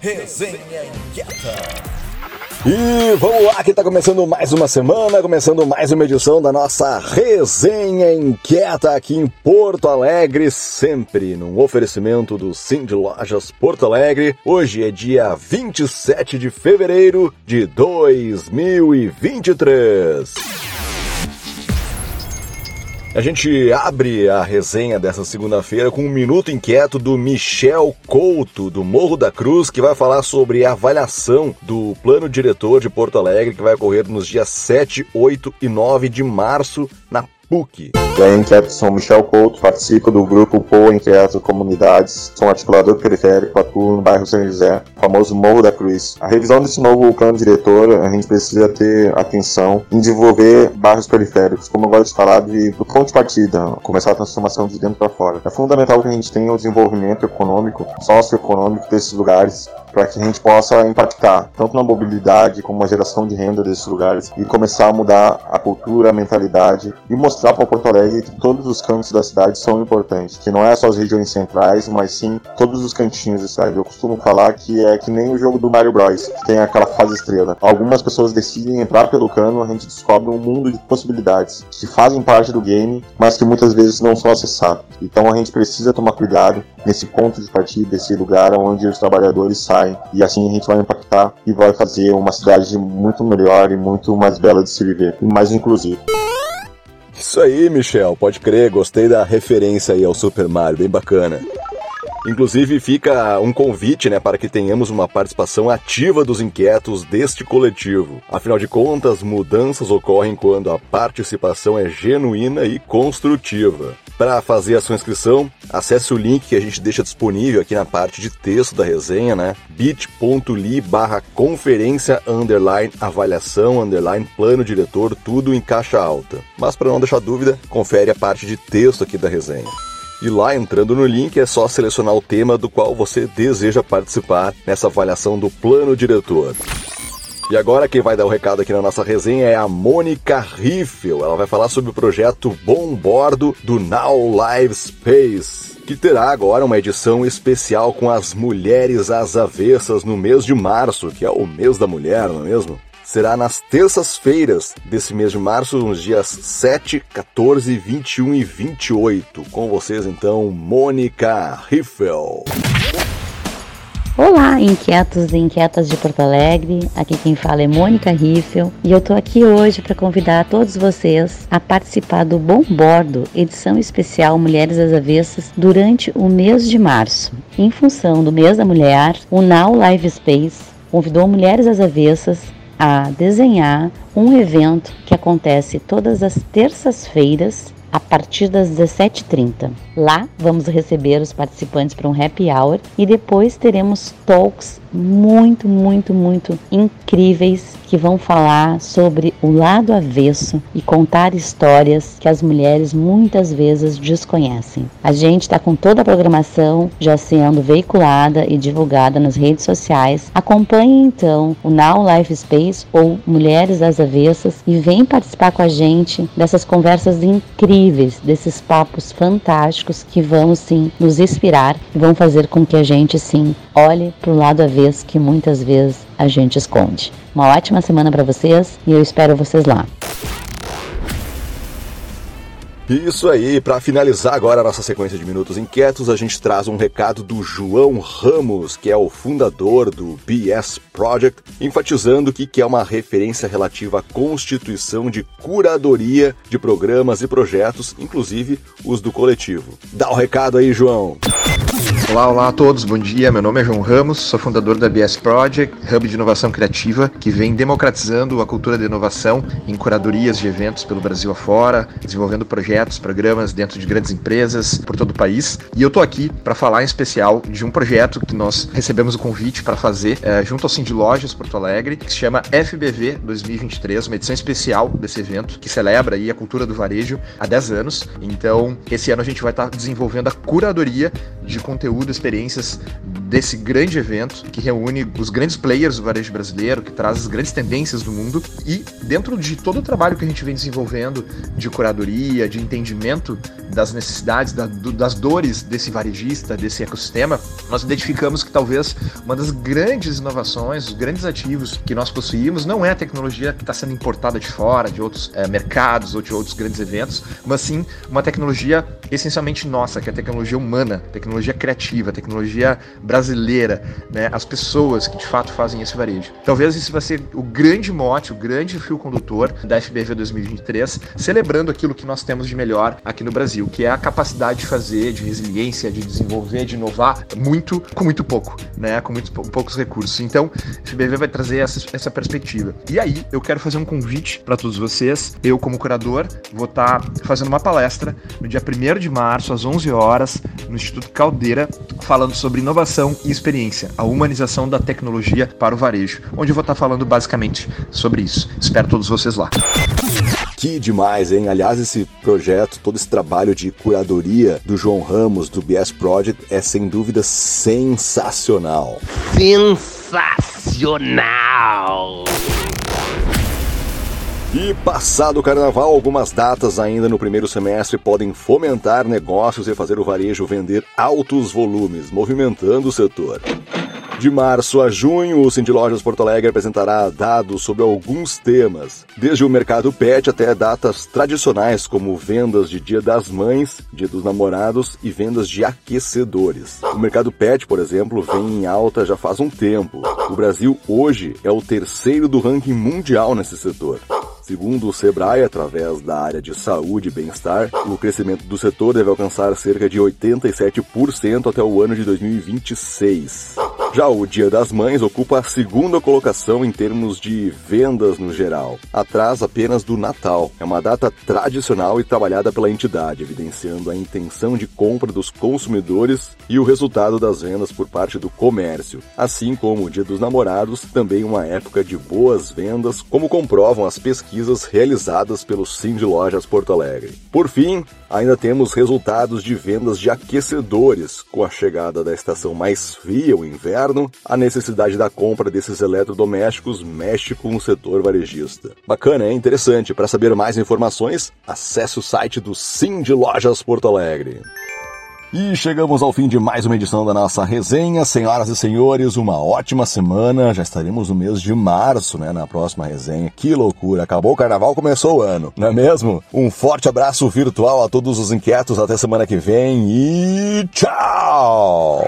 Resenha Inquieta. E vamos lá que está começando mais uma semana, começando mais uma edição da nossa Resenha Inquieta aqui em Porto Alegre, sempre num oferecimento do Sim de Lojas Porto Alegre. Hoje é dia 27 de fevereiro de 2023. A gente abre a resenha dessa segunda-feira com um minuto inquieto do Michel Couto, do Morro da Cruz, que vai falar sobre a avaliação do plano diretor de Porto Alegre, que vai ocorrer nos dias 7, 8 e 9 de março na PUC. E aí, Inquieto, sou Michel Couto, participo do grupo POA Inquieto Comunidades, sou um articulador periférico, atuo no bairro São José, famoso Morro da Cruz. A revisão desse novo plano diretor, a gente precisa ter atenção em desenvolver bairros periféricos, como eu gosto de falar, de, do ponto de partida, começar a transformação de dentro para fora. É fundamental que a gente tenha o desenvolvimento econômico, socioeconômico desses lugares, para que a gente possa impactar tanto na mobilidade como na geração de renda desses lugares e começar a mudar a cultura, a mentalidade e mostrar para Porto Alegre que todos os cantos da cidade são importantes, que não é só as regiões centrais, mas sim todos os cantinhos da cidade. Eu costumo falar que é que nem o jogo do Mario Bros, que tem aquela fase estrela. Algumas pessoas decidem entrar pelo cano, a gente descobre um mundo de possibilidades que fazem parte do game, mas que muitas vezes não são acessadas. Então a gente precisa tomar cuidado nesse ponto de partida, esse lugar onde os trabalhadores saem. E assim a gente vai impactar e vai fazer uma cidade muito melhor e muito mais bela de se viver, e mais inclusiva. Isso aí, Michel, pode crer, gostei da referência aí ao Super Mario, bem bacana. Inclusive fica um convite, né, para que tenhamos uma participação ativa dos inquietos deste coletivo. Afinal de contas, mudanças ocorrem quando a participação é genuína e construtiva. Para fazer a sua inscrição, acesse o link que a gente deixa disponível aqui na parte de texto da resenha, né? bit.ly barra conferência underline avaliação underline plano diretor, tudo em caixa alta. Mas para não deixar dúvida, confere a parte de texto aqui da resenha. E lá, entrando no link, é só selecionar o tema do qual você deseja participar nessa avaliação do plano diretor. E agora quem vai dar o recado aqui na nossa resenha é a Mônica Riffel. Ela vai falar sobre o projeto Bom Bordo do Now Live Space que terá agora uma edição especial com as mulheres às avessas no mês de março, que é o mês da mulher, não é mesmo? Será nas terças-feiras desse mês de março, nos dias 7, 14, 21 e 28. Com vocês então, Mônica Riffel. Olá, inquietos e inquietas de Porto Alegre. Aqui quem fala é Mônica Riffel e eu tô aqui hoje para convidar todos vocês a participar do Bom Bordo, edição especial Mulheres às Avessas, durante o mês de março. Em função do mês da mulher, o Now Live Space convidou Mulheres às Avessas a desenhar um evento que acontece todas as terças-feiras a partir das 17h30. Lá vamos receber os participantes para um happy hour e depois teremos talks muito, muito, muito incríveis que vão falar sobre o lado avesso e contar histórias que as mulheres muitas vezes desconhecem. A gente está com toda a programação já sendo veiculada e divulgada nas redes sociais. Acompanhe então o Now Life Space ou Mulheres às Avessas e vem participar com a gente dessas conversas incríveis, desses papos fantásticos que vão sim nos inspirar e vão fazer com que a gente sim olhe para o lado avesso que muitas vezes a gente esconde. Uma ótima semana para vocês e eu espero vocês lá. Isso aí, para finalizar agora a nossa sequência de minutos inquietos, a gente traz um recado do João Ramos, que é o fundador do BS Project, enfatizando que, que é uma referência relativa à constituição de curadoria de programas e projetos, inclusive os do coletivo. Dá o recado aí, João. Olá, olá a todos, bom dia. Meu nome é João Ramos, sou fundador da BS Project, hub de inovação criativa que vem democratizando a cultura de inovação em curadorias de eventos pelo Brasil afora, desenvolvendo projetos, programas dentro de grandes empresas por todo o país. E eu estou aqui para falar em especial de um projeto que nós recebemos o convite para fazer é, junto ao Cindy Lojas Porto Alegre, que se chama FBV 2023, uma edição especial desse evento que celebra aí a cultura do varejo há 10 anos. Então, esse ano a gente vai estar tá desenvolvendo a curadoria de conteúdo conteúdo, experiências desse grande evento que reúne os grandes players do varejo brasileiro, que traz as grandes tendências do mundo. E dentro de todo o trabalho que a gente vem desenvolvendo de curadoria, de entendimento das necessidades, da, do, das dores desse varejista, desse ecossistema, nós identificamos que talvez uma das grandes inovações, os grandes ativos que nós possuímos não é a tecnologia que está sendo importada de fora, de outros é, mercados ou de outros grandes eventos, mas sim uma tecnologia essencialmente nossa, que é a tecnologia humana, tecnologia criativa, tecnologia brasileira, né? As pessoas que de fato fazem esse varejo. Talvez esse vai ser o grande mote, o grande fio condutor da FBV 2023, celebrando aquilo que nós temos de melhor aqui no Brasil, que é a capacidade de fazer, de resiliência, de desenvolver, de inovar muito com muito pouco, né? Com muito poucos recursos. Então, a FBV vai trazer essa, essa perspectiva. E aí, eu quero fazer um convite para todos vocês. Eu, como curador, vou estar tá fazendo uma palestra no dia 1 de março, às 11 horas, no Instituto Caldeira, falando sobre inovação e experiência, a humanização da tecnologia para o varejo, onde eu vou estar falando basicamente sobre isso. Espero todos vocês lá. Que demais, hein? Aliás, esse projeto, todo esse trabalho de curadoria do João Ramos, do BS Project, é sem dúvida sensacional. Sensacional! E passado o carnaval, algumas datas ainda no primeiro semestre podem fomentar negócios e fazer o varejo vender altos volumes, movimentando o setor. De março a junho, o Cindy Lojas Porto Alegre apresentará dados sobre alguns temas, desde o mercado pet até datas tradicionais como vendas de Dia das Mães, Dia dos Namorados e vendas de aquecedores. O mercado pet, por exemplo, vem em alta já faz um tempo. O Brasil hoje é o terceiro do ranking mundial nesse setor. Segundo o Sebrae, através da área de saúde e bem-estar, o crescimento do setor deve alcançar cerca de 87% até o ano de 2026. Já o Dia das Mães ocupa a segunda colocação em termos de vendas no geral, atrás apenas do Natal. É uma data tradicional e trabalhada pela entidade, evidenciando a intenção de compra dos consumidores e o resultado das vendas por parte do comércio. Assim como o Dia dos Namorados, também uma época de boas vendas, como comprovam as pesquisas realizadas pelo Sim de Lojas Porto Alegre. Por fim, ainda temos resultados de vendas de aquecedores, com a chegada da estação mais fria, o inverno a necessidade da compra desses eletrodomésticos mexe com o setor varejista. Bacana, é interessante. Para saber mais informações, acesse o site do Sim de Lojas Porto Alegre. E chegamos ao fim de mais uma edição da nossa resenha. Senhoras e senhores, uma ótima semana. Já estaremos no mês de março, né? Na próxima resenha. Que loucura! Acabou o carnaval, começou o ano, não é mesmo? Um forte abraço virtual a todos os inquietos. Até semana que vem e tchau!